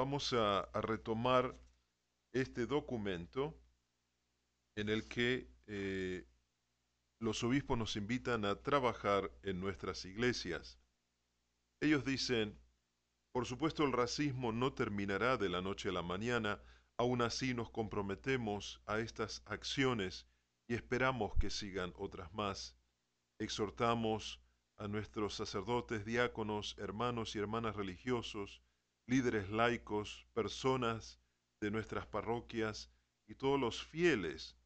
vamos a, retomar este documento en el que eh, los obispos nos invitan a trabajar en nuestras iglesias. Ellos dicen, por supuesto el racismo no terminará de la noche a la mañana, aún así nos comprometemos a estas acciones y esperamos que sigan otras más. Exhortamos a nuestros sacerdotes, diáconos, hermanos y hermanas religiosos, líderes laicos, personas de nuestras parroquias y todos los fieles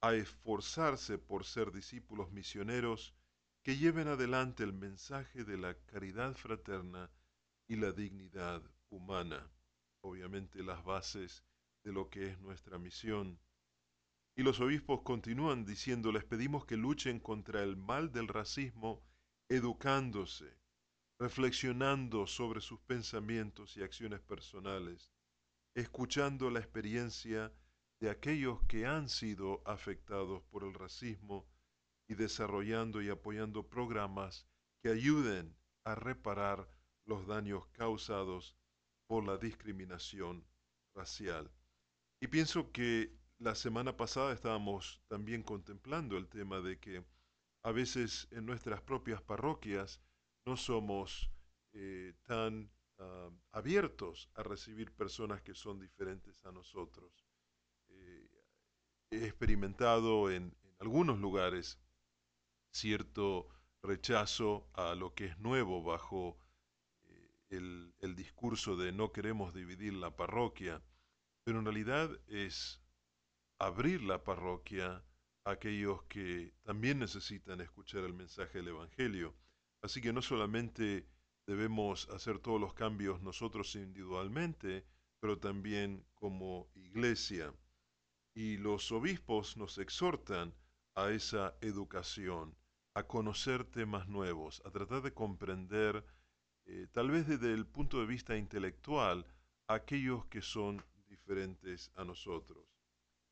a esforzarse por ser discípulos misioneros que lleven adelante el mensaje de la caridad fraterna y la dignidad humana, obviamente las bases de lo que es nuestra misión. Y los obispos continúan diciendo, les pedimos que luchen contra el mal del racismo, educándose, reflexionando sobre sus pensamientos y acciones personales, escuchando la experiencia de aquellos que han sido afectados por el racismo y desarrollando y apoyando programas que ayuden a reparar los daños causados por la discriminación racial. Y pienso que la semana pasada estábamos también contemplando el tema de que a veces en nuestras propias parroquias no somos eh, tan abiertos a recibir personas que son diferentes a nosotros. Eh, he experimentado en, algunos lugares cierto rechazo a lo que es nuevo bajo eh, el discurso de no queremos dividir la parroquia, pero en realidad es abrir la parroquia a aquellos que también necesitan escuchar el mensaje del Evangelio. Así que no solamente debemos hacer todos los cambios nosotros individualmente, pero también como iglesia. Y los obispos nos exhortan a esa educación, a conocer temas nuevos, a tratar de comprender, eh, tal vez desde el punto de vista intelectual, aquellos que son diferentes a nosotros.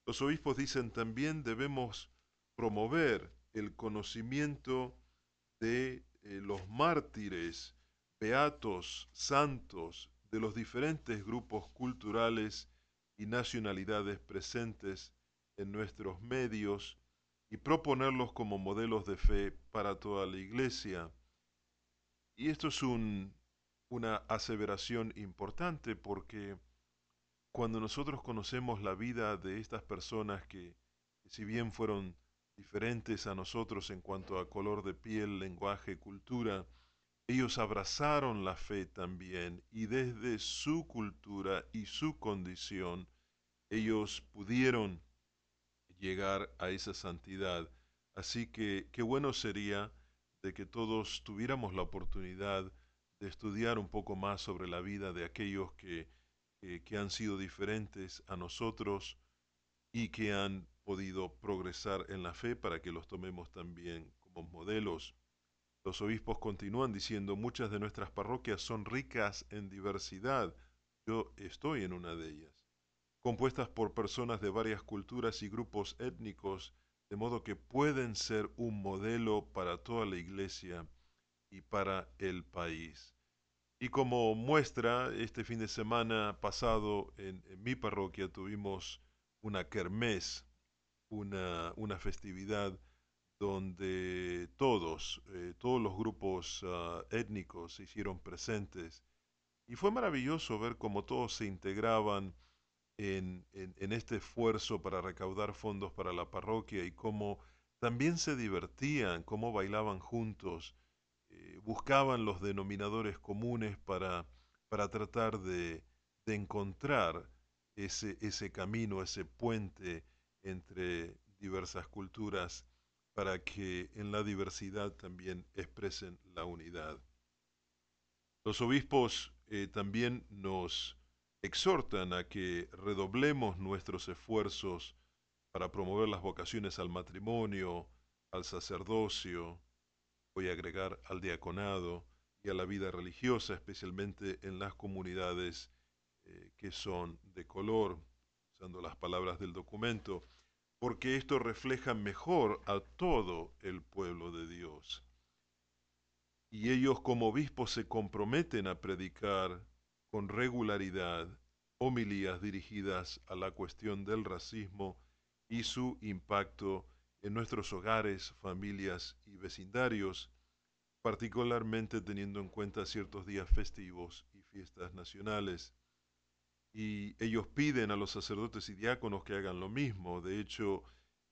Los obispos dicen también debemos promover el conocimiento de eh, los mártires, beatos, santos de los diferentes grupos culturales y nacionalidades presentes en nuestros medios y proponerlos como modelos de fe para toda la iglesia. Y esto es una aseveración importante porque cuando nosotros conocemos la vida de estas personas que, que si bien fueron diferentes a nosotros en cuanto a color de piel, lenguaje, cultura, ellos abrazaron la fe también y desde su cultura y su condición, ellos pudieron llegar a esa santidad. Así que qué bueno sería de que todos tuviéramos la oportunidad de estudiar un poco más sobre la vida de aquellos que, que han sido diferentes a nosotros y que han podido progresar en la fe para que los tomemos también como modelos. Los obispos continúan diciendo, muchas de nuestras parroquias son ricas en diversidad. Yo estoy en una de ellas, compuestas por personas de varias culturas y grupos étnicos, de modo que pueden ser un modelo para toda la iglesia y para el país. Y como muestra, este fin de semana pasado en, mi parroquia tuvimos una kermés una, festividad donde todos, eh, todos los grupos ah, étnicos se hicieron presentes. Y fue maravilloso ver cómo todos se integraban en, este esfuerzo para recaudar fondos para la parroquia y cómo también se divertían, cómo bailaban juntos, eh, buscaban los denominadores comunes para, para tratar de, de encontrar ese, ese camino, ese puente entre diversas culturas para que en la diversidad también expresen la unidad. Los obispos eh, también nos exhortan a que redoblemos nuestros esfuerzos para promover las vocaciones al matrimonio, al sacerdocio, voy a agregar al diaconado y a la vida religiosa, especialmente en las comunidades eh, que son de color, las palabras del documento, porque esto refleja mejor a todo el pueblo de Dios. Y ellos como obispos se comprometen a predicar con regularidad homilías dirigidas a la cuestión del racismo y su impacto en nuestros hogares, familias y vecindarios, particularmente teniendo en cuenta ciertos días festivos y fiestas nacionales. Y ellos piden a los sacerdotes y diáconos que hagan lo mismo. De hecho,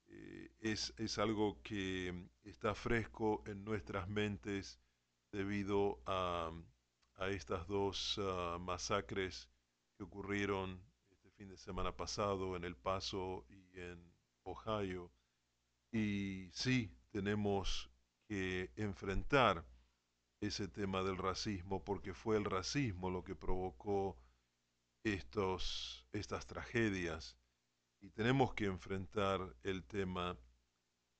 eh, es, es, algo que está fresco en nuestras mentes debido a, a estas dos uh, masacres que ocurrieron este fin de semana pasado en El Paso y en Ohio. Y sí, tenemos que enfrentar ese tema del racismo porque fue el racismo lo que provocó estos, estas tragedias y tenemos que enfrentar el tema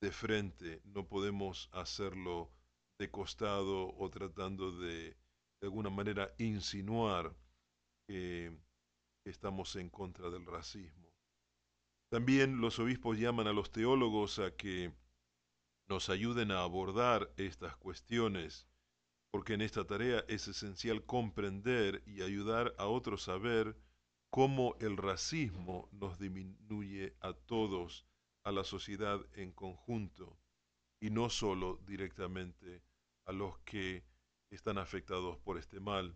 de frente, no podemos hacerlo de costado o tratando de de alguna manera insinuar que estamos en contra del racismo. También los obispos llaman a los teólogos a que nos ayuden a abordar estas cuestiones, porque en esta tarea es esencial comprender y ayudar a otros a ver cómo el racismo nos disminuye a todos, a la sociedad en conjunto, y no solo directamente a los que están afectados por este mal.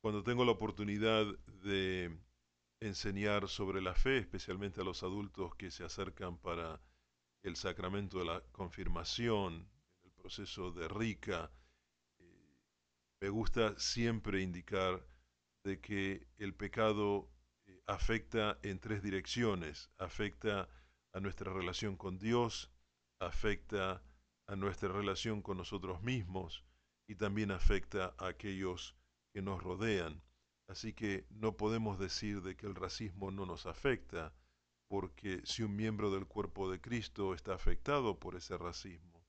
Cuando tengo la oportunidad de enseñar sobre la fe, especialmente a los adultos que se acercan para el sacramento de la confirmación, el proceso de rica, me gusta siempre indicar de que el pecado afecta en tres direcciones. Afecta a nuestra relación con Dios, afecta a nuestra relación con nosotros mismos y también afecta a aquellos que nos rodean. Así que no podemos decir de que el racismo no nos afecta, porque si un miembro del cuerpo de Cristo está afectado por ese racismo,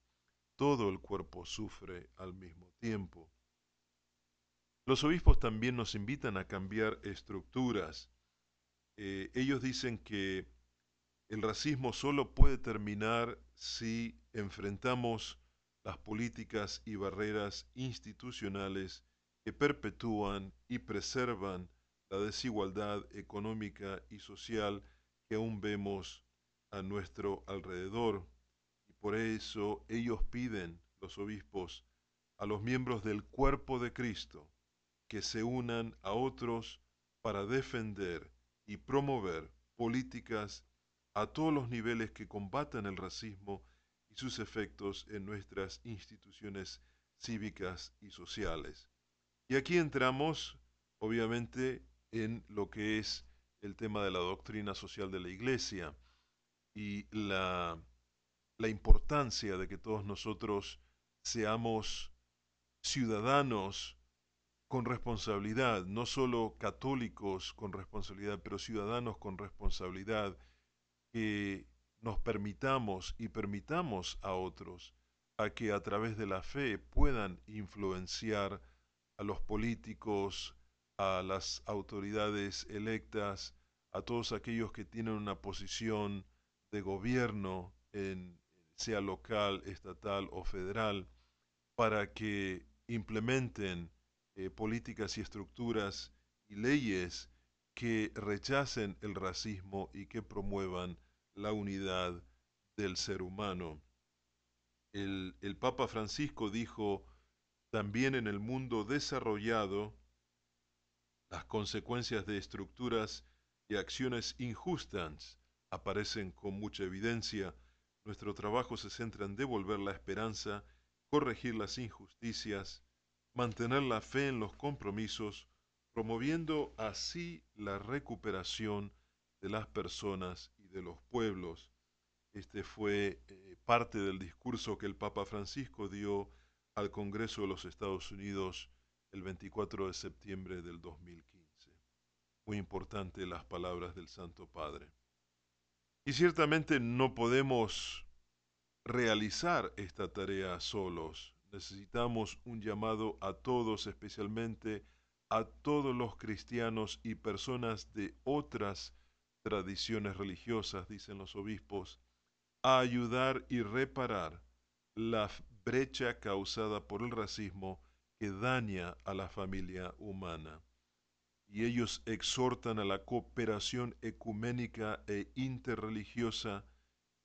todo el cuerpo sufre al mismo tiempo. Los obispos también nos invitan a cambiar estructuras eh, ellos dicen que el racismo solo puede terminar si enfrentamos las políticas y barreras institucionales que perpetúan y preservan la desigualdad económica y social que aún vemos a nuestro alrededor. Y por eso ellos piden, los obispos, a los miembros del cuerpo de Cristo, que se unan a otros para defender y promover políticas a todos los niveles que combatan el racismo y sus efectos en nuestras instituciones cívicas y sociales. Y aquí entramos, obviamente, en lo que es el tema de la doctrina social de la Iglesia y la, la importancia de que todos nosotros seamos ciudadanos con responsabilidad, no solo católicos con responsabilidad, pero ciudadanos con responsabilidad, que nos permitamos y permitamos a otros a que a través de la fe puedan influenciar a los políticos, a las autoridades electas, a todos aquellos que tienen una posición de gobierno, sea local, estatal o federal, para que implementen eh, políticas y estructuras y leyes que rechacen el racismo y que promuevan la unidad del ser humano. El, el Papa Francisco dijo, también en el mundo desarrollado, las consecuencias de estructuras y acciones injustas aparecen con mucha evidencia. Nuestro trabajo se centra en devolver la esperanza, corregir las injusticias, mantener la fe en los compromisos, promoviendo así la recuperación de las personas y de los pueblos. Este fue eh, parte del discurso que el Papa Francisco dio al Congreso de los Estados Unidos el 24 de septiembre del 2015. Muy importante las palabras del Santo Padre. Y ciertamente no podemos realizar esta tarea solos necesitamos un llamado a todos, especialmente a todos los cristianos y personas de otras tradiciones religiosas, dicen los obispos, a ayudar y reparar la brecha causada por el racismo que daña a la familia humana. y ellos exhortan a la cooperación ecuménica e interreligiosa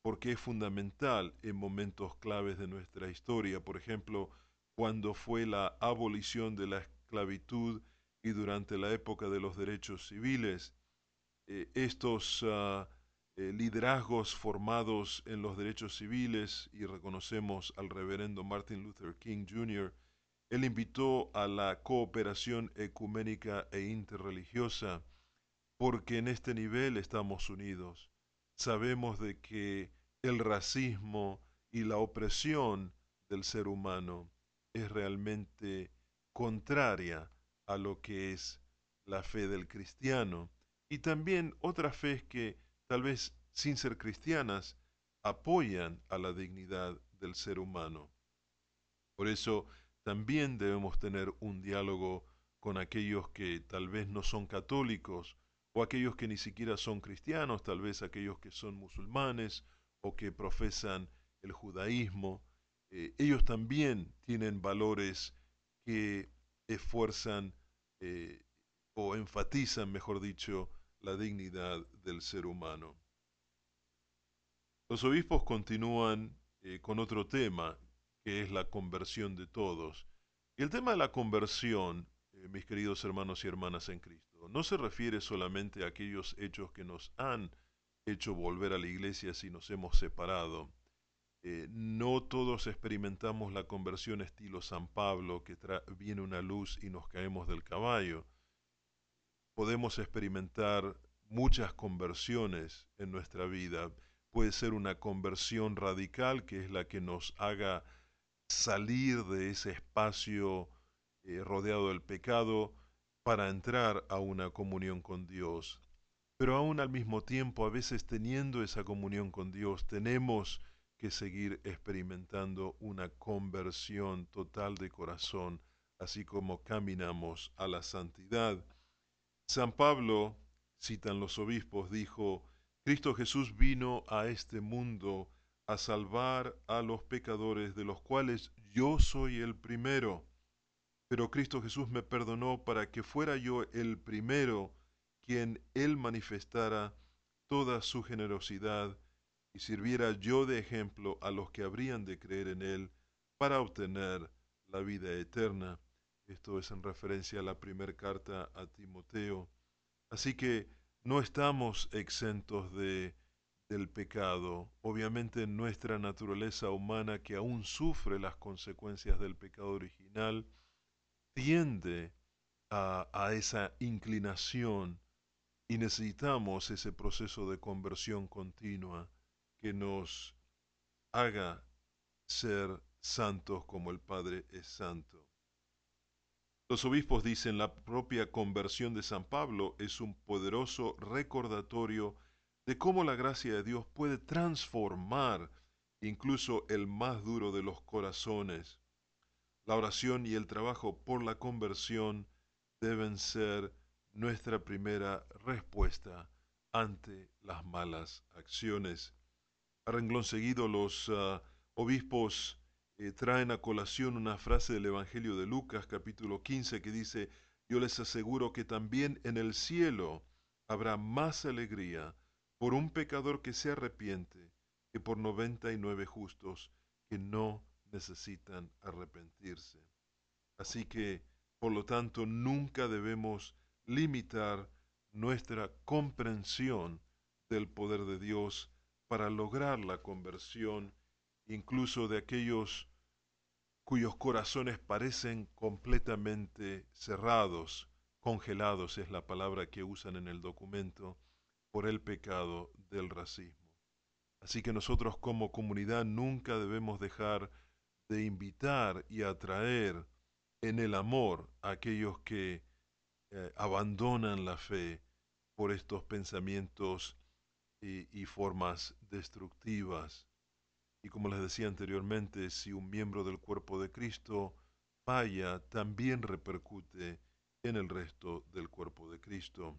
porque es fundamental en momentos claves de nuestra historia. Por ejemplo, cuando fue la abolición de la esclavitud y durante la época de los derechos civiles. Eh, estos ah, eh, liderazgos formados en los derechos civiles, y reconocemos al reverendo Martin Luther King Jr., él invitó a la cooperación ecuménica e interreligiosa, porque en este nivel estamos unidos. Sabemos de que el racismo y la opresión del ser humano es realmente contraria a lo que es la fe del cristiano y también otras fe que tal vez sin ser cristianas apoyan a la dignidad del ser humano. Por eso también debemos tener un diálogo con aquellos que tal vez no son católicos o aquellos que ni siquiera son cristianos, tal vez aquellos que son musulmanes o que profesan el judaísmo. Eh, ellos también tienen valores que esfuerzan eh, o enfatizan, mejor dicho, la dignidad del ser humano. Los obispos continúan eh, con otro tema, que es la conversión de todos. Y el tema de la conversión, eh, mis queridos hermanos y hermanas en Cristo, no se refiere solamente a aquellos hechos que nos han hecho volver a la iglesia si nos hemos separado, eh, no todos experimentamos la conversión estilo San Pablo, que viene una luz y nos caemos del caballo. Podemos experimentar muchas conversiones en nuestra vida. Puede ser una conversión radical, que es la que nos haga salir de ese espacio eh, rodeado del pecado para entrar a una comunión con Dios. Pero aún al mismo tiempo, a veces teniendo esa comunión con Dios, tenemos que seguir experimentando una conversión total de corazón, así como caminamos a la santidad. San Pablo, citan los obispos, dijo, Cristo Jesús vino a este mundo a salvar a los pecadores, de los cuales yo soy el primero. Pero Cristo Jesús me perdonó para que fuera yo el primero quien Él manifestara toda su generosidad y sirviera yo de ejemplo a los que habrían de creer en Él para obtener la vida eterna. Esto es en referencia a la primera carta a Timoteo. Así que no estamos exentos de, del pecado. Obviamente nuestra naturaleza humana que aún sufre las consecuencias del pecado original, tiende a, a esa inclinación y necesitamos ese proceso de conversión continua que nos haga ser santos como el Padre es santo. Los obispos dicen la propia conversión de San Pablo es un poderoso recordatorio de cómo la gracia de Dios puede transformar incluso el más duro de los corazones. La oración y el trabajo por la conversión deben ser nuestra primera respuesta ante las malas acciones. A renglón seguido, los ah, obispos eh, traen a colación una frase del Evangelio de Lucas, capítulo 15, que dice, yo les aseguro que también en el cielo habrá más alegría por un pecador que se arrepiente que por noventa y nueve justos que no necesitan arrepentirse. Así que, por lo tanto, nunca debemos limitar nuestra comprensión del poder de Dios para lograr la conversión incluso de aquellos cuyos corazones parecen completamente cerrados, congelados es la palabra que usan en el documento, por el pecado del racismo. Así que nosotros como comunidad nunca debemos dejar de invitar y atraer en el amor a aquellos que eh, abandonan la fe por estos pensamientos y, formas destructivas. Y como les decía anteriormente, si un miembro del cuerpo de Cristo falla, también repercute en el resto del cuerpo de Cristo.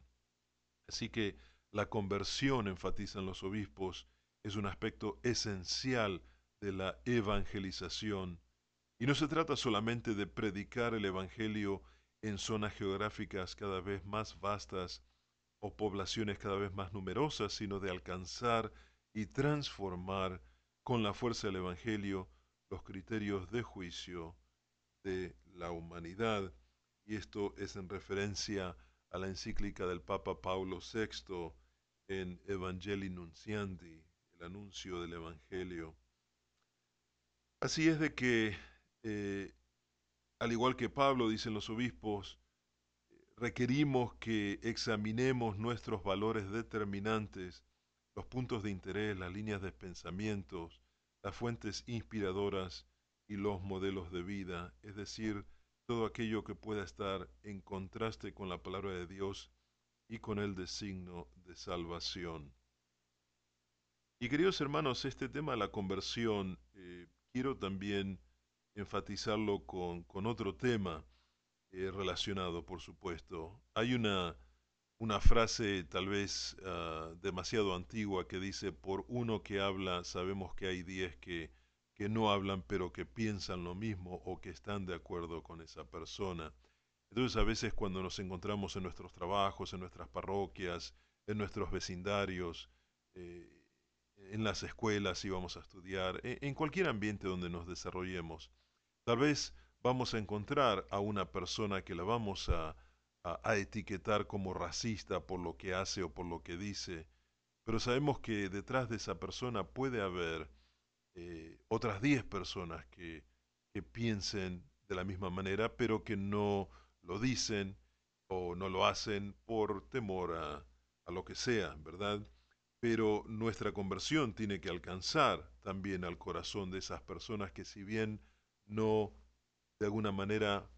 Así que la conversión, enfatizan los obispos, es un aspecto esencial de la evangelización. Y no se trata solamente de predicar el Evangelio en zonas geográficas cada vez más vastas o poblaciones cada vez más numerosas, sino de alcanzar y transformar con la fuerza del Evangelio los criterios de juicio de la humanidad. Y esto es en referencia a la encíclica del Papa Paulo VI en Evangelii Nunciandi, el anuncio del Evangelio. Así es de que, eh, al igual que Pablo, dicen los obispos, requerimos que examinemos nuestros valores determinantes, los puntos de interés, las líneas de pensamientos, las fuentes inspiradoras y los modelos de vida, es decir, todo aquello que pueda estar en contraste con la palabra de Dios y con el designo de salvación. Y queridos hermanos, este tema de la conversión, eh, quiero también enfatizarlo con, otro tema eh, relacionado, por supuesto. Hay una, frase tal vez ah, demasiado antigua que dice, por uno que habla, sabemos que hay diez que, que no hablan, pero que piensan lo mismo o que están de acuerdo con esa persona. Entonces a veces cuando nos encontramos en nuestros trabajos, en nuestras parroquias, en nuestros vecindarios, eh, en las escuelas si vamos a estudiar, e, en cualquier ambiente donde nos desarrollemos, tal vez vamos a encontrar a una persona que la vamos a, a, etiquetar como racista por lo que hace o por lo que dice, pero sabemos que detrás de esa persona puede haber eh, otras 10 personas que, que piensen de la misma manera, pero que no lo dicen o no lo hacen por temor a, a lo que sea, ¿verdad? Pero nuestra conversión tiene que alcanzar también al corazón de esas personas que si bien no de alguna manera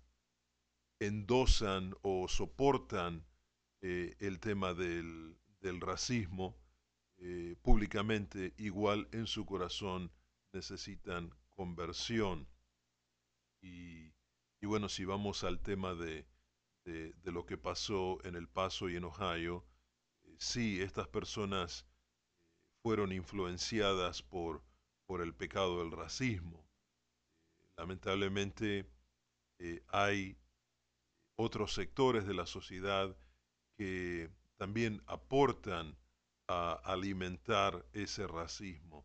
endosan o soportan eh, el tema del, racismo eh, públicamente, igual en su corazón necesitan conversión. Y, bueno, si vamos al tema de, lo que pasó en El Paso y en Ohio, eh, sí, estas personas fueron influenciadas por, por el pecado del racismo. lamentablemente hay otros sectores de la sociedad que también aportan a alimentar ese racismo.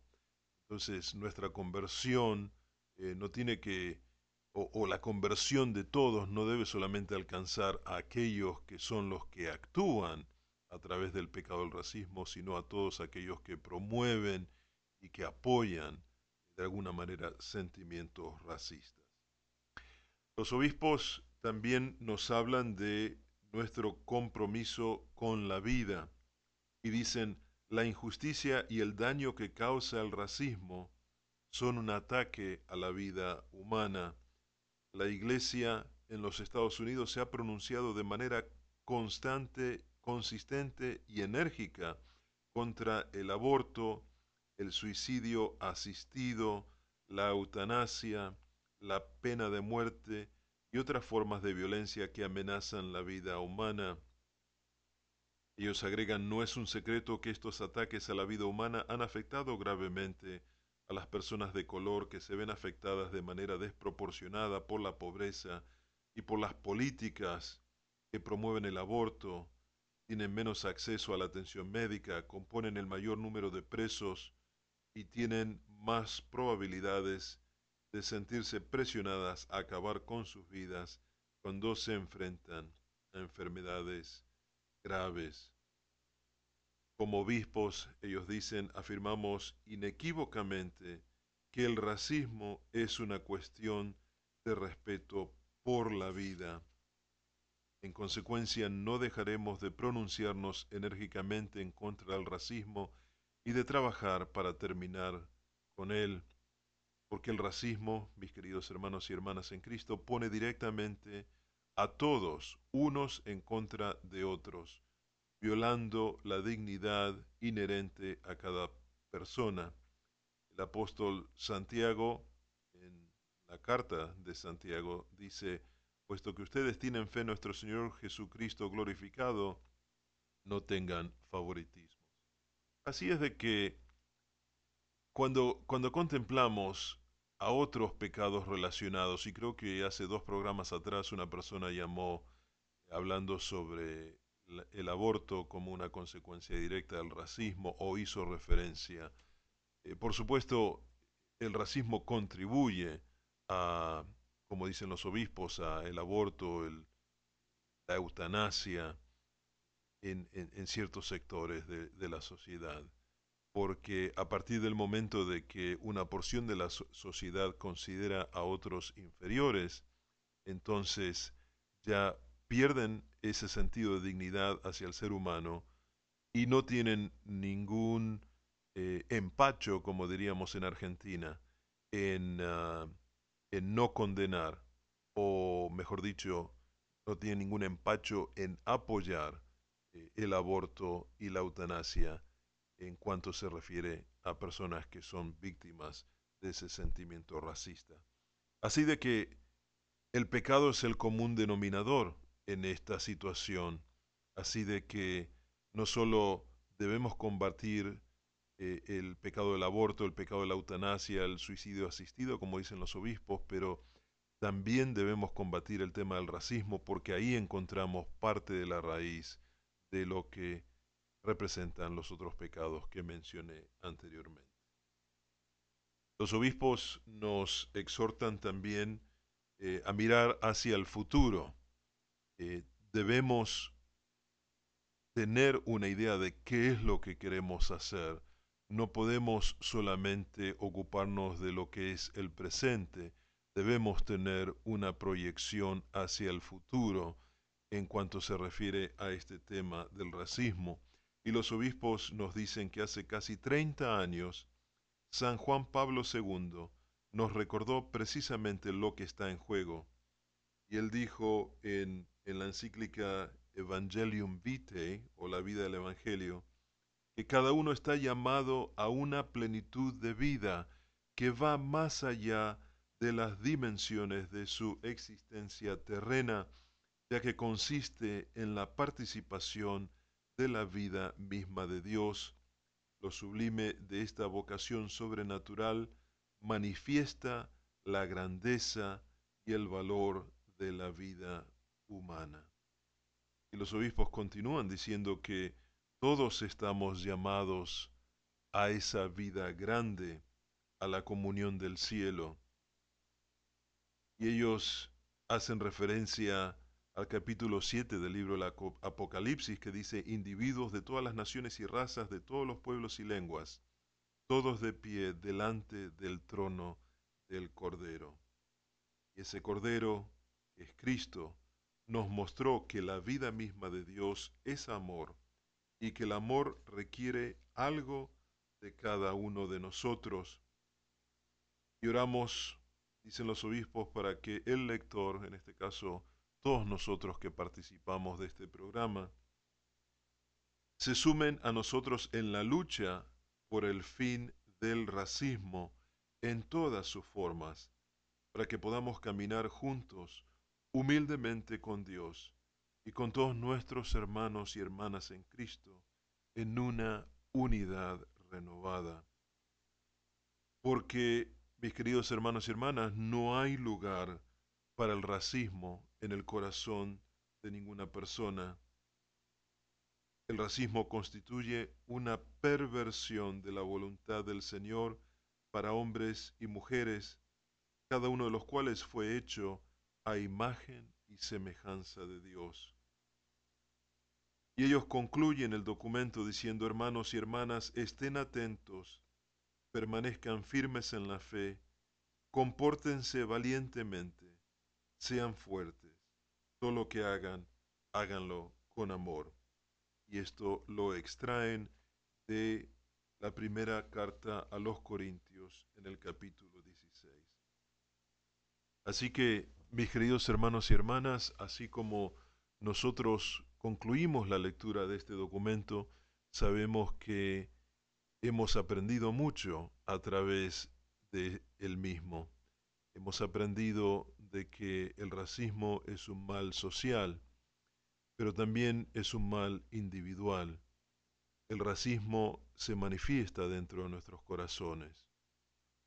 Entonces nuestra conversión eh, no tiene que, o, la conversión de todos no debe solamente alcanzar a aquellos que son los que actúan a través del pecado del racismo, sino a todos aquellos que promueven y que apoyan de alguna manera sentimientos racistas. Los obispos también nos hablan de nuestro compromiso con la vida y dicen, la injusticia y el daño que causa el racismo son un ataque a la vida humana. La Iglesia en los Estados Unidos se ha pronunciado de manera constante, consistente y enérgica contra el aborto, el suicidio asistido, la eutanasia, la pena de muerte y otras formas de violencia que amenazan la vida humana. Ellos agregan, no es un secreto que estos ataques a la vida humana han afectado gravemente a las personas de color que se ven afectadas de manera desproporcionada por la pobreza y por las políticas que promueven el aborto, tienen menos acceso a la atención médica, componen el mayor número de presos y tienen más probabilidades de sentirse presionadas a acabar con sus vidas cuando se enfrentan a enfermedades graves. Como obispos, ellos dicen, afirmamos inequívocamente que el racismo es una cuestión de respeto por la vida. En consecuencia, no dejaremos de pronunciarnos enérgicamente en contra del racismo y de trabajar para terminar con él porque el racismo, mis queridos hermanos y hermanas en Cristo, pone directamente a todos unos en contra de otros, violando la dignidad inherente a cada persona. El apóstol Santiago, en la carta de Santiago, dice, puesto que ustedes tienen fe en nuestro Señor Jesucristo glorificado, no tengan favoritismos. Así es de que cuando, cuando contemplamos a otros pecados relacionados. Y creo que hace dos programas atrás una persona llamó hablando sobre el aborto como una consecuencia directa del racismo o hizo referencia. Eh, por supuesto, el racismo contribuye a, como dicen los obispos, a el aborto, la eutanasia en, ciertos sectores de, la sociedad. Porque a partir del momento de que una porción de la sociedad considera a otros inferiores, entonces ya pierden ese sentido de dignidad hacia el ser humano y no tienen ningún eh, empacho, como diríamos en Argentina, ah, en, no condenar, o mejor dicho, no tienen ningún empacho en apoyar eh, el aborto y la eutanasia en cuanto se refiere a personas que son víctimas de ese sentimiento racista. Así de que el pecado es el común denominador en esta situación. Así de que no solo debemos combatir eh, el pecado del aborto, el pecado de la eutanasia, el suicidio asistido, como dicen los obispos, pero también debemos combatir el tema del racismo porque ahí encontramos parte de la raíz de lo que representan los otros pecados que mencioné anteriormente. Los obispos nos exhortan también eh, a mirar hacia el futuro eh, debemos tener una idea de qué es lo que queremos hacer. No podemos solamente ocuparnos de lo que es el presente, debemos tener una proyección hacia el futuro en cuanto se refiere a este tema del racismo. Y los obispos nos dicen que hace casi 30 años San Juan Pablo II nos recordó precisamente lo que está en juego. Y él dijo en en la encíclica Evangelium Vitae, o la vida del Evangelio, que cada uno está llamado a una plenitud de vida que va más allá de las dimensiones de su existencia terrena, ya que consiste en la participación de la vida misma de Dios. Lo sublime de esta vocación sobrenatural manifiesta la grandeza y el valor de la vida humana. Y los obispos continúan diciendo que todos estamos llamados a esa vida grande, a la comunión del cielo. Y ellos hacen referencia al capítulo 7 del libro del Apocalipsis que dice, individuos de todas las naciones y razas, de todos los pueblos y lenguas, todos de pie delante del trono del Cordero. Y ese Cordero, es Cristo, nos mostró que la vida misma de Dios es amor y que el amor requiere algo de cada uno de nosotros. Y oramos, dicen los obispos, para que el lector, en este caso todos nosotros que participamos de este programa, se sumen a nosotros en la lucha por el fin del racismo en todas sus formas, para que podamos caminar juntos humildemente con Dios y con todos nuestros hermanos y hermanas en Cristo en una unidad renovada. Porque, mis queridos hermanos y hermanas, no hay lugar para el racismo en el corazón de ninguna persona. El racismo constituye una perversión de la voluntad del Señor para hombres y mujeres, cada uno de los cuales fue hecho a imagen y semejanza de Dios. Y ellos concluyen el documento diciendo, hermanos y hermanas, estén atentos, permanezcan firmes en la fe, compórtense valientemente, sean fuertes, todo lo que hagan, háganlo con amor. Y esto lo extraen de la primera carta a los Corintios en el capítulo 16. Así que mis queridos hermanos y hermanas, así como nosotros concluimos la lectura de este documento, sabemos que hemos aprendido mucho a través de él mismo. Hemos aprendido de que el racismo es un mal social, pero también es un mal individual. El racismo se manifiesta dentro de nuestros corazones.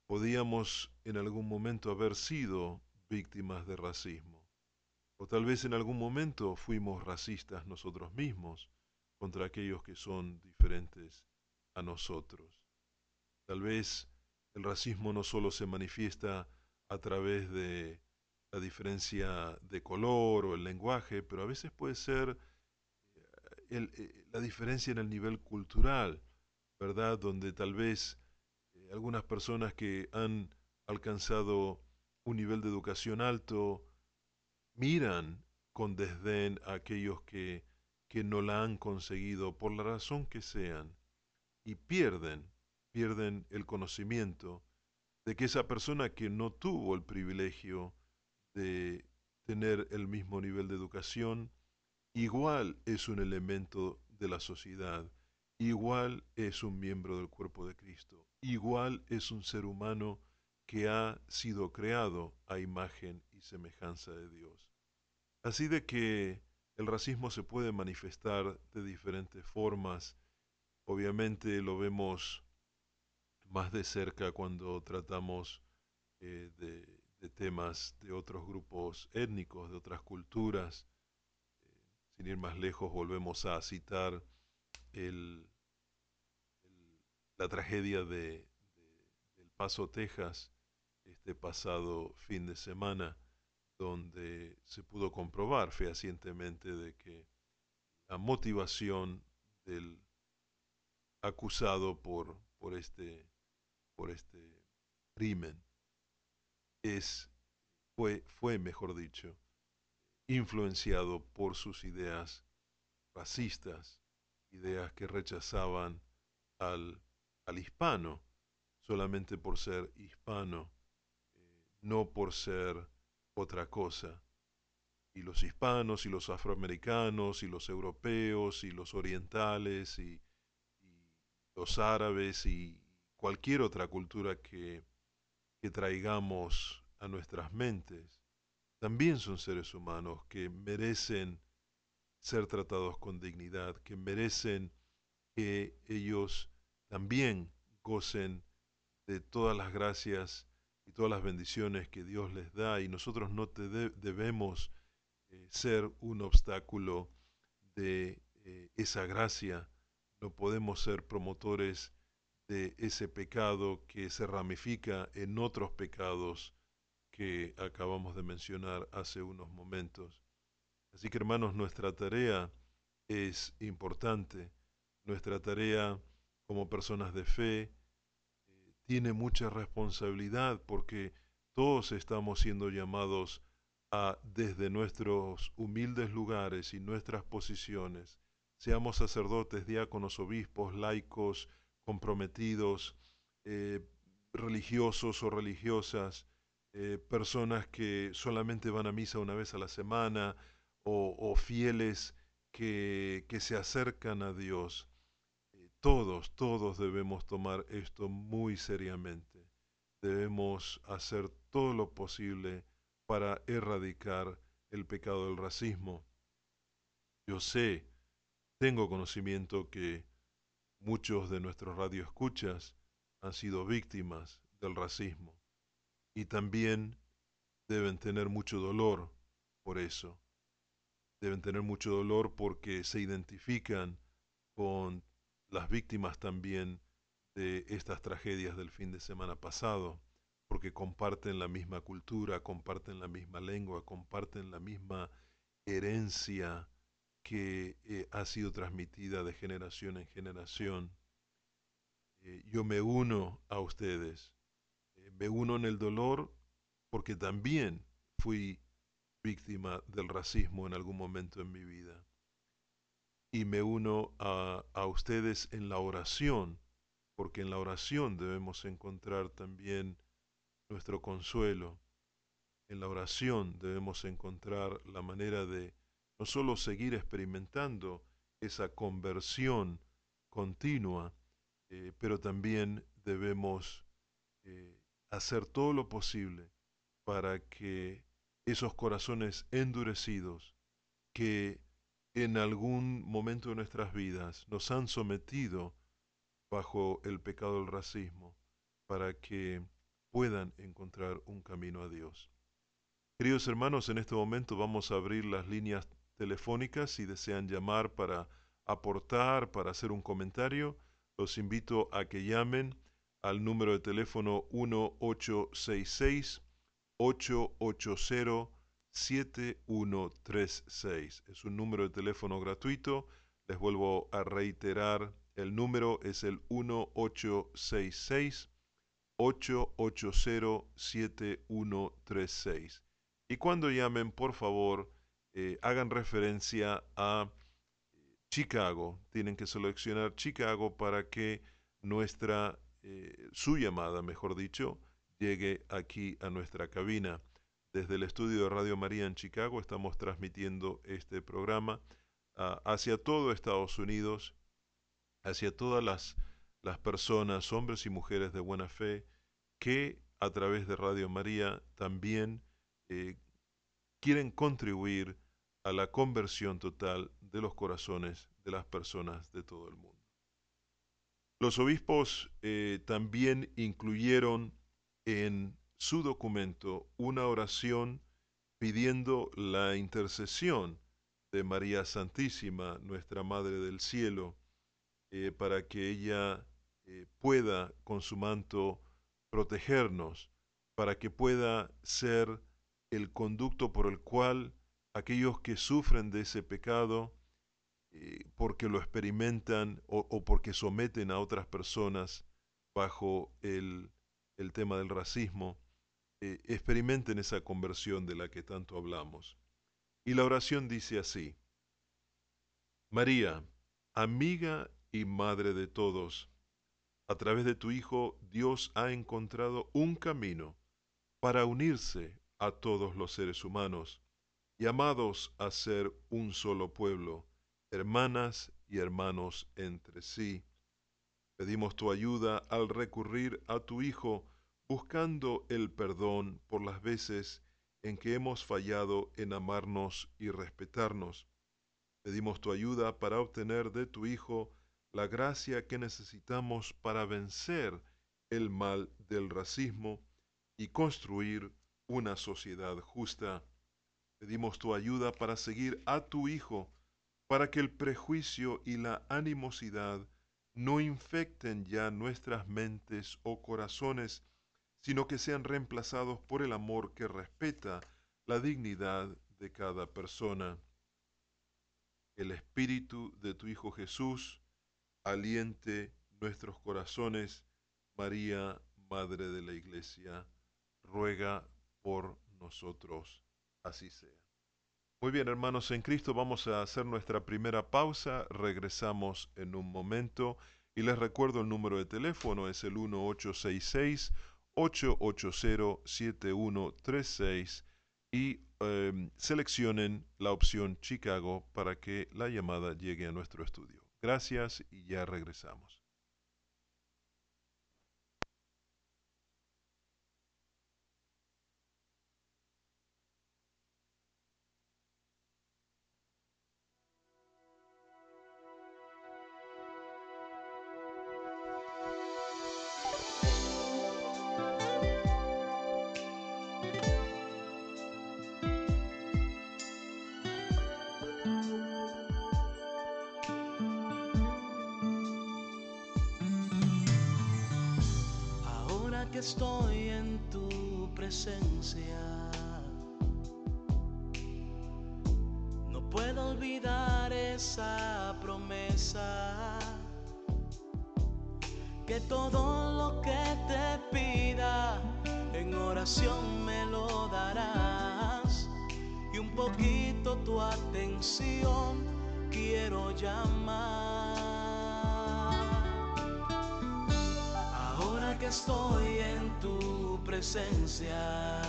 podíamos en algún momento haber sido víctimas de racismo. O tal vez en algún momento fuimos racistas nosotros mismos contra aquellos que son diferentes a nosotros. Tal vez el racismo no solo se manifiesta a través de la diferencia de color o el lenguaje, pero a veces puede ser eh, eh, la diferencia en el nivel cultural, ¿verdad? Donde tal vez eh, algunas personas que han alcanzado un nivel de educación alto miran con desdén a aquellos que, que no la han conseguido por la razón que sean y pierden, pierden el conocimiento de que esa persona que no tuvo el privilegio de tener el mismo nivel de educación, igual es un elemento de la sociedad, igual es un miembro del cuerpo de Cristo, igual es un ser humano que ha sido creado a imagen y semejanza de Dios. Así de que el racismo se puede manifestar de diferentes formas. Obviamente lo vemos más de cerca cuando tratamos eh, de, temas de otros grupos étnicos, de otras culturas. Eh, sin ir más lejos, volvemos a citar la tragedia de, del Paso, Texas, este pasado fin de semana, donde se pudo comprobar fehacientemente de que la motivación del acusado por, por, este, por este crimen es, fue, fue, mejor dicho, influenciado por sus ideas racistas, ideas que rechazaban al, al hispano solamente por ser hispano, no por ser otra cosa. Y los hispanos y los afroamericanos y los europeos y los orientales y, los árabes y cualquier otra cultura que, que traigamos a nuestras mentes, también son seres humanos que merecen ser tratados con dignidad, que merecen que ellos también gocen de todas las gracias y todas las bendiciones que Dios les da y nosotros no debemos eh, ser un obstáculo de eh, esa gracia, no podemos ser promotores de ese pecado que se ramifica en otros pecados que acabamos de mencionar hace unos momentos. Así que hermanos, nuestra tarea es importante, nuestra tarea como personas de fe, tiene mucha responsabilidad porque todos estamos siendo llamados a, desde nuestros humildes lugares y nuestras posiciones, seamos sacerdotes, diáconos, obispos, laicos, comprometidos, eh, religiosos o religiosas, eh, personas que solamente van a misa una vez a la semana o, fieles que, que se acercan a Dios todos, todos debemos tomar esto muy seriamente. Debemos hacer todo lo posible para erradicar el pecado del racismo. Yo sé, tengo conocimiento que muchos de nuestros radioescuchas han sido víctimas del racismo y también deben tener mucho dolor por eso. Deben tener mucho dolor porque se identifican con las víctimas también de estas tragedias del fin de semana pasado, porque comparten la misma cultura, comparten la misma lengua, comparten la misma herencia que eh, ha sido transmitida de generación en generación. Eh, yo me uno a ustedes, eh, me uno en el dolor porque también fui víctima del racismo en algún momento en mi vida y me uno a, ustedes en la oración, porque en la oración debemos encontrar también nuestro consuelo. En la oración debemos encontrar la manera de no solo seguir experimentando esa conversión continua, eh, pero también debemos eh, hacer todo lo posible para que esos corazones endurecidos que en algún momento de nuestras vidas nos han sometido bajo el pecado del racismo, para que puedan encontrar un camino a Dios. Queridos hermanos, en este momento vamos a abrir las líneas telefónicas si desean llamar para aportar, para hacer un comentario. Los invito a que llamen al número de teléfono 1866 880 7136. Es un número de teléfono gratuito. Les vuelvo a reiterar, el número es el 1866 880 7136. Y cuando llamen, por favor, eh, hagan referencia a Chicago. Tienen que seleccionar Chicago para que nuestra, eh, su llamada, mejor dicho, llegue aquí a nuestra cabina. Desde el estudio de Radio María en Chicago estamos transmitiendo este programa ah, hacia todo Estados Unidos, hacia todas las, personas, hombres y mujeres de buena fe, que a través de Radio María también eh, quieren contribuir a la conversión total de los corazones de las personas de todo el mundo. Los obispos eh, también incluyeron en su documento una oración pidiendo la intercesión de María Santísima, nuestra Madre del Cielo, eh, para que ella eh, pueda con su manto protegernos, para que pueda ser el conducto por el cual aquellos que sufren de ese pecado, eh, porque lo experimentan o, porque someten a otras personas bajo el, el tema del racismo, eh, experimenten esa conversión de la que tanto hablamos. Y la oración dice así, María, amiga y madre de todos, a través de tu Hijo Dios ha encontrado un camino para unirse a todos los seres humanos, llamados a ser un solo pueblo, hermanas y hermanos entre sí. Pedimos tu ayuda al recurrir a tu Hijo, buscando el perdón por las veces en que hemos fallado en amarnos y respetarnos. Pedimos tu ayuda para obtener de tu Hijo la gracia que necesitamos para vencer el mal del racismo y construir una sociedad justa. Pedimos tu ayuda para seguir a tu Hijo, para que el prejuicio y la animosidad no infecten ya nuestras mentes o corazones, sino que sean reemplazados por el amor que respeta la dignidad de cada persona. El Espíritu de tu Hijo Jesús aliente nuestros corazones. María, Madre de la Iglesia, ruega por nosotros. Así sea. Muy bien, hermanos en Cristo, vamos a hacer nuestra primera pausa. Regresamos en un momento. Y les recuerdo el número de teléfono es el 1866 880-7136 y em, seleccionen la opción Chicago para que la llamada llegue a nuestro estudio. Gracias y ya regresamos. Estoy en tu presencia. No puedo olvidar esa promesa. Que todo lo que te pida en oración me lo darás. Y un poquito tu atención quiero llamar. que estoy tu presencia.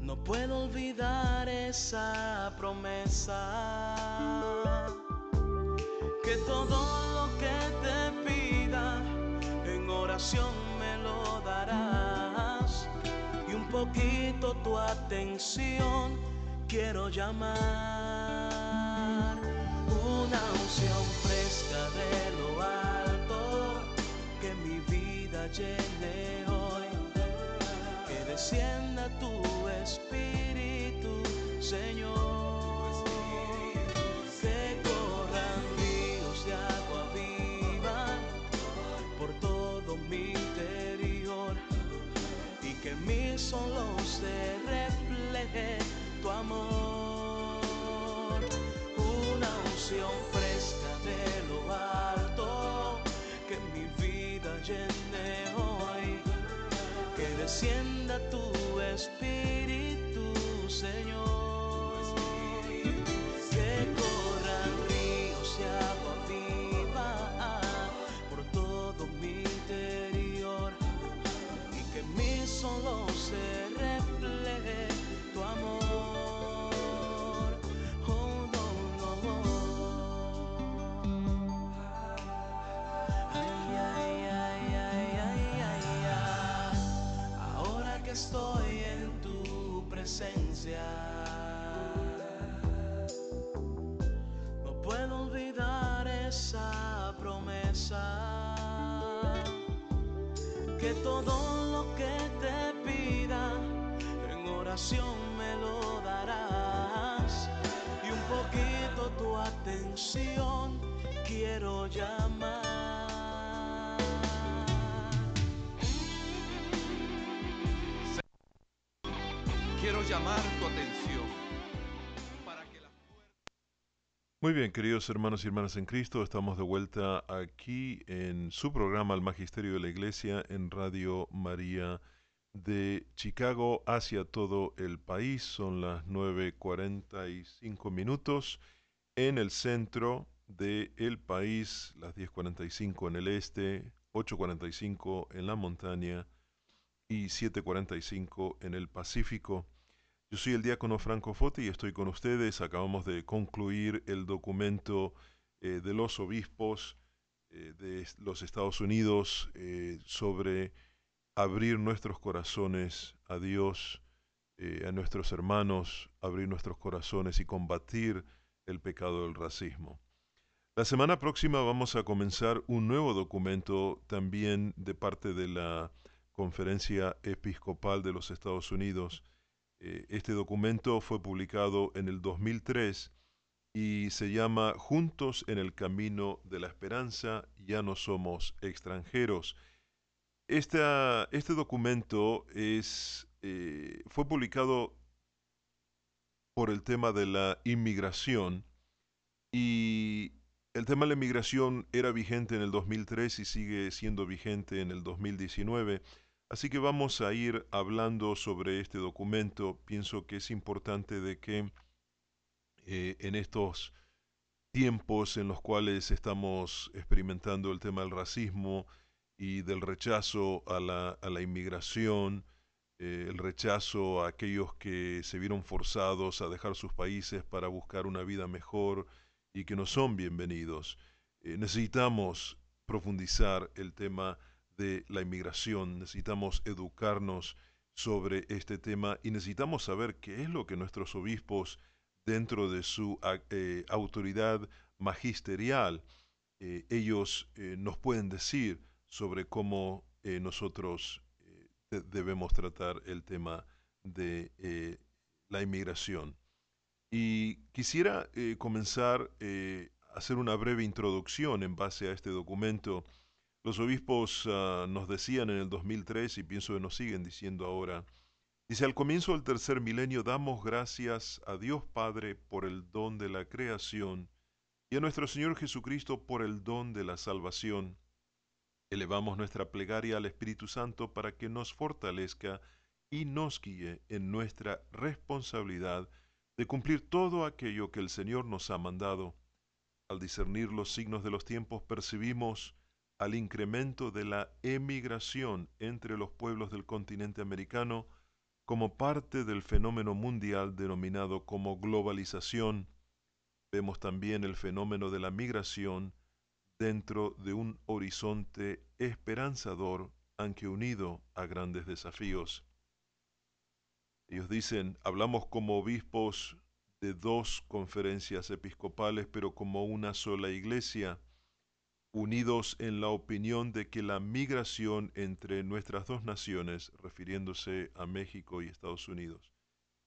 No puedo olvidar esa promesa. Que todo lo que te pida en oración me lo darás. Y un poquito tu atención quiero llamar. Una unción fresca de llene hoy. Que descienda tu espíritu, Señor. Que corran ríos de agua viva por todo mi interior. Y que mis solos se refleje tu amor. Una unción. Señor. Que todo lo que te pida en oración me lo darás y un poquito tu atención quiero llamar. Quiero llamar tu atención Muy bien, queridos hermanos y hermanas en Cristo, estamos de vuelta aquí en su programa El Magisterio de la Iglesia en Radio María de Chicago hacia todo el país. Son las 9.45 minutos en el centro del país, las 10.45 en el este, 8.45 en la montaña y 7.45 en el Pacífico. Yo soy el diácono Franco Foti y estoy con ustedes. Acabamos de concluir el documento eh, de los obispos eh, de los Estados Unidos eh, sobre abrir nuestros corazones a Dios, a nuestros hermanos, abrir nuestros corazones y combatir el pecado del racismo. La semana próxima vamos a comenzar un nuevo documento también de parte de la Conferencia Episcopal de los Estados Unidos. Eh, Este documento fue publicado en el 2003 y se llama Juntos en el Camino de la Esperanza, ya no somos extranjeros. Este documento es, eh, fue publicado por el tema de la inmigración y el tema de la inmigración era vigente en el 2003 y sigue siendo vigente en el 2019. Así que vamos a ir hablando sobre este documento. Pienso que es importante de que eh, en estos tiempos en los cuales estamos experimentando el tema del racismo y del rechazo a la, a la inmigración, eh, el rechazo a aquellos que se vieron forzados a dejar sus países para buscar una vida mejor y que no son bienvenidos. Eh, necesitamos profundizar el tema de la inmigración, necesitamos educarnos sobre este tema y necesitamos saber qué es lo que nuestros obispos, dentro de su eh, autoridad magisterial, eh, ellos eh, nos pueden decir sobre cómo nosotros de- debemos tratar el tema de la inmigración. Y quisiera comenzar a hacer una breve introducción en base a este documento. Los obispos ah, nos decían en el 2003, y pienso que nos siguen diciendo ahora, dice, al comienzo del tercer milenio damos gracias a Dios Padre por el don de la creación y a nuestro Señor Jesucristo por el don de la salvación. Elevamos nuestra plegaria al Espíritu Santo para que nos fortalezca y nos guíe en nuestra responsabilidad de cumplir todo aquello que el Señor nos ha mandado. Al discernir los signos de los tiempos percibimos al incremento de la emigración entre los pueblos del continente americano como parte del fenómeno mundial denominado como globalización. Vemos también el fenómeno de la migración dentro de un horizonte esperanzador, aunque unido a grandes desafíos. Ellos dicen, hablamos como obispos de dos conferencias episcopales, pero como una sola iglesia, unidos en la opinión de que la migración entre nuestras dos naciones, refiriéndose a México y Estados Unidos,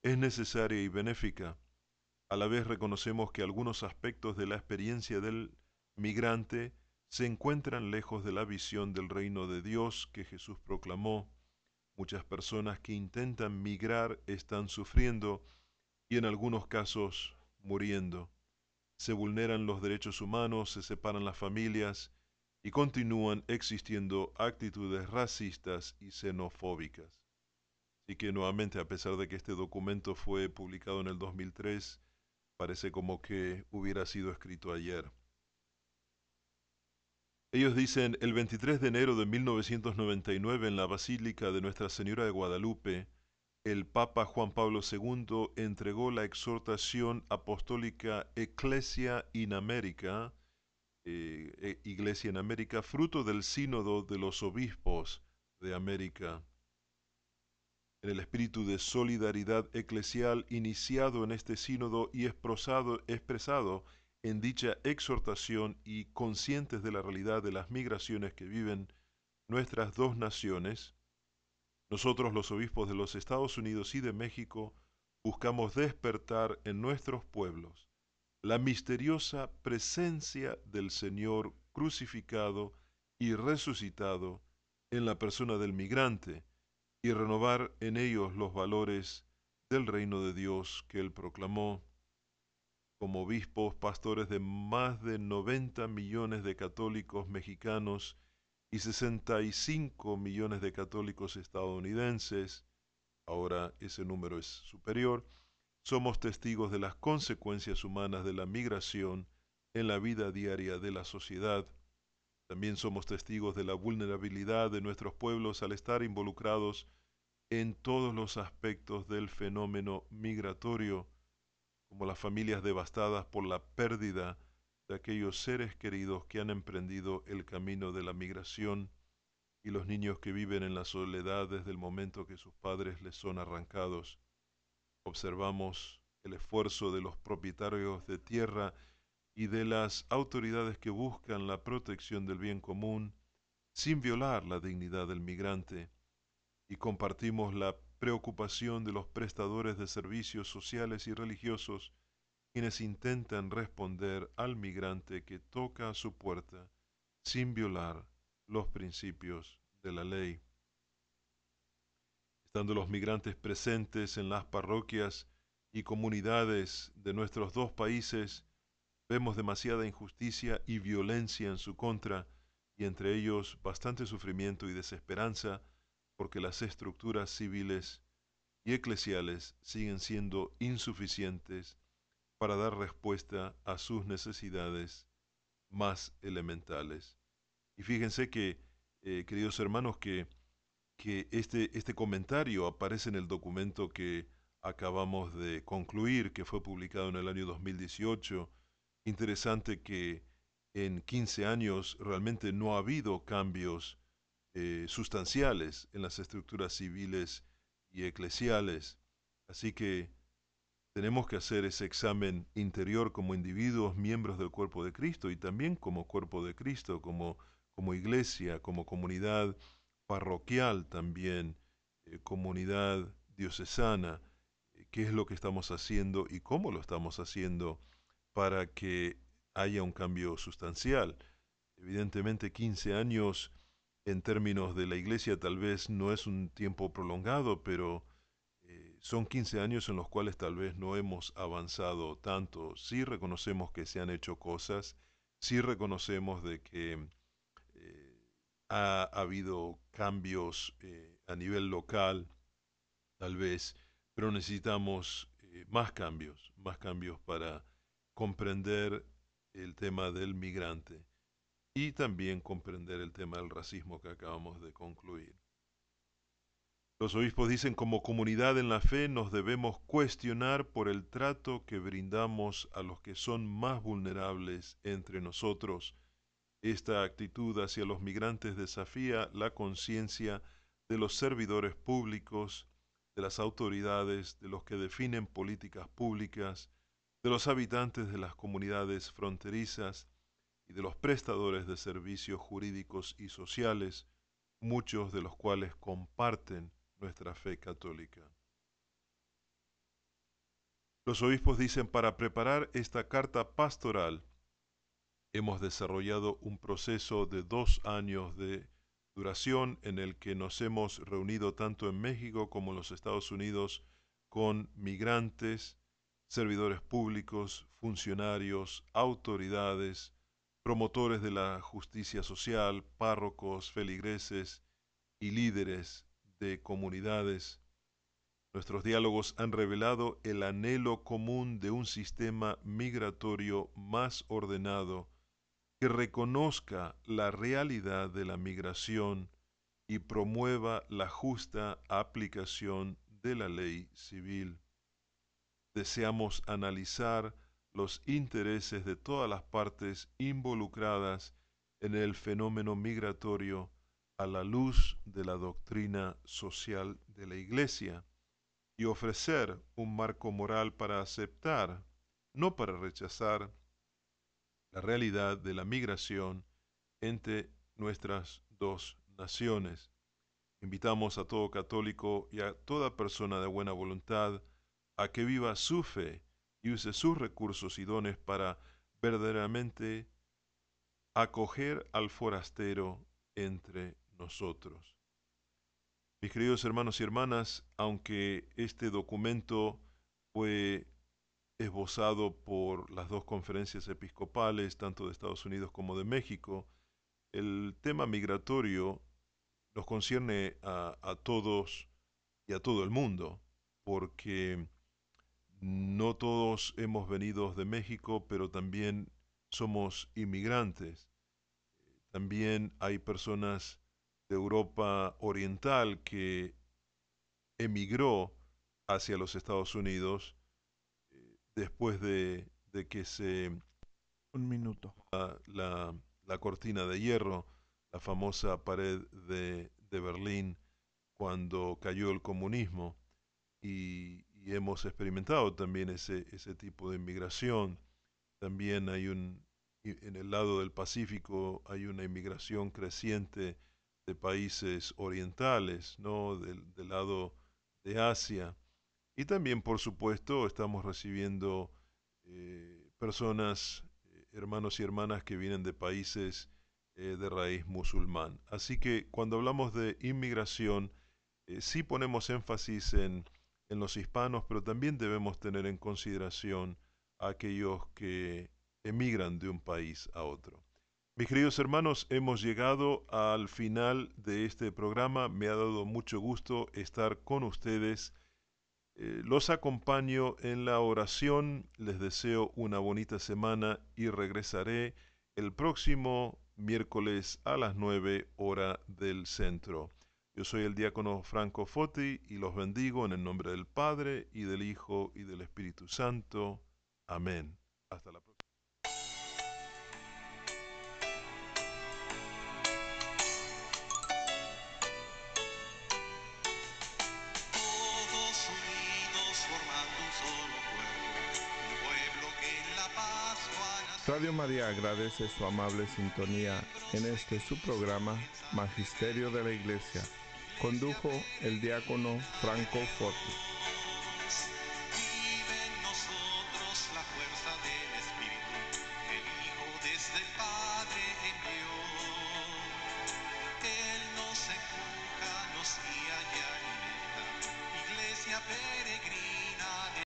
es necesaria y benéfica. A la vez reconocemos que algunos aspectos de la experiencia del migrante se encuentran lejos de la visión del reino de Dios que Jesús proclamó. Muchas personas que intentan migrar están sufriendo y en algunos casos muriendo. Se vulneran los derechos humanos, se separan las familias y continúan existiendo actitudes racistas y xenofóbicas. Así que nuevamente, a pesar de que este documento fue publicado en el 2003, parece como que hubiera sido escrito ayer. Ellos dicen, el 23 de enero de 1999 en la Basílica de Nuestra Señora de Guadalupe, el Papa Juan Pablo II entregó la exhortación apostólica Ecclesia in America, eh, eh, Iglesia en América, fruto del sínodo de los obispos de América. En el espíritu de solidaridad eclesial iniciado en este sínodo y expresado, expresado en dicha exhortación y conscientes de la realidad de las migraciones que viven nuestras dos naciones, nosotros los obispos de los Estados Unidos y de México buscamos despertar en nuestros pueblos la misteriosa presencia del Señor crucificado y resucitado en la persona del migrante y renovar en ellos los valores del reino de Dios que él proclamó. Como obispos, pastores de más de 90 millones de católicos mexicanos y 65 millones de católicos estadounidenses, ahora ese número es superior, somos testigos de las consecuencias humanas de la migración en la vida diaria de la sociedad. También somos testigos de la vulnerabilidad de nuestros pueblos al estar involucrados en todos los aspectos del fenómeno migratorio como las familias devastadas por la pérdida de aquellos seres queridos que han emprendido el camino de la migración y los niños que viven en la soledad desde el momento que sus padres les son arrancados. Observamos el esfuerzo de los propietarios de tierra y de las autoridades que buscan la protección del bien común sin violar la dignidad del migrante y compartimos la preocupación de los prestadores de servicios sociales y religiosos, quienes intentan responder al migrante que toca a su puerta sin violar los principios de la ley. Estando los migrantes presentes en las parroquias y comunidades de nuestros dos países, vemos demasiada injusticia y violencia en su contra, y entre ellos bastante sufrimiento y desesperanza, porque las estructuras civiles y eclesiales siguen siendo insuficientes para dar respuesta a sus necesidades más elementales. Y fíjense que, eh, queridos hermanos, que, que este, este comentario aparece en el documento que acabamos de concluir, que fue publicado en el año 2018. Interesante que en 15 años realmente no ha habido cambios eh, sustanciales en las estructuras civiles y eclesiales. Así que tenemos que hacer ese examen interior como individuos, miembros del cuerpo de Cristo y también como cuerpo de Cristo, como, como iglesia, como comunidad parroquial también, eh, comunidad diocesana, eh, qué es lo que estamos haciendo y cómo lo estamos haciendo para que haya un cambio sustancial. Evidentemente 15 años en términos de la iglesia tal vez no es un tiempo prolongado, pero son 15 años en los cuales tal vez no hemos avanzado tanto. Sí reconocemos que se han hecho cosas, sí reconocemos de que eh, ha, habido cambios eh, a nivel local, tal vez, pero necesitamos más cambios, más cambios para comprender el tema del migrante y también comprender el tema del racismo que acabamos de concluir. Los obispos dicen, como comunidad en la fe nos debemos cuestionar por el trato que brindamos a los que son más vulnerables entre nosotros. Esta actitud hacia los migrantes desafía la conciencia de los servidores públicos, de las autoridades, de los que definen políticas públicas, de los habitantes de las comunidades fronterizas, y de los prestadores de servicios jurídicos y sociales, muchos de los cuales comparten nuestra fe católica. Los obispos dicen, para preparar esta carta pastoral, hemos desarrollado un proceso de dos años de duración en el que nos hemos reunido tanto en México como en los Estados Unidos con migrantes, servidores públicos, funcionarios, autoridades, promotores de la justicia social, párrocos, feligreses y líderes de comunidades. Nuestros diálogos han revelado el anhelo común de un sistema migratorio más ordenado que reconozca la realidad de la migración y promueva la justa aplicación de la ley civil. Deseamos analizar los intereses de todas las partes involucradas en el fenómeno migratorio a la luz de la doctrina social de la Iglesia y ofrecer un marco moral para aceptar, no para rechazar, la realidad de la migración entre nuestras dos naciones. Invitamos a todo católico y a toda persona de buena voluntad a que viva su fe y use sus recursos y dones para verdaderamente acoger al forastero entre nosotros. Mis queridos hermanos y hermanas, aunque este documento fue esbozado por las dos conferencias episcopales, tanto de Estados Unidos como de México, el tema migratorio nos concierne a, a, todos y a todo el mundo, porque no todos hemos venido de México, pero también somos inmigrantes. También hay personas de Europa Oriental que emigró hacia los Estados Unidos después de, de que se... Un minuto. La, la, la, cortina de hierro, la famosa pared de, de Berlín, cuando cayó el comunismo. Y, y, hemos experimentado también ese, ese tipo de inmigración. También hay un, en el lado del Pacífico hay una inmigración creciente de países orientales, ¿no? Del, del lado de Asia. Y también, por supuesto, estamos recibiendo eh, personas, eh, hermanos y hermanas que vienen de países eh, de raíz musulmán. Así que cuando hablamos de inmigración, sí ponemos énfasis en, en, los hispanos, pero también debemos tener en consideración a aquellos que emigran de un país a otro. Mis queridos hermanos, hemos llegado al final de este programa. Me ha dado mucho gusto estar con ustedes eh, los acompaño en la oración, les deseo una bonita semana y regresaré el próximo miércoles a las 9 hora del centro. Yo soy el diácono Franco Foti y los bendigo en el nombre del Padre y del Hijo y del Espíritu Santo. Amén. Hasta la próxima. Radio María agradece su amable sintonía en este su programa Magisterio de la Iglesia. Condujo el diácono Franco Forti.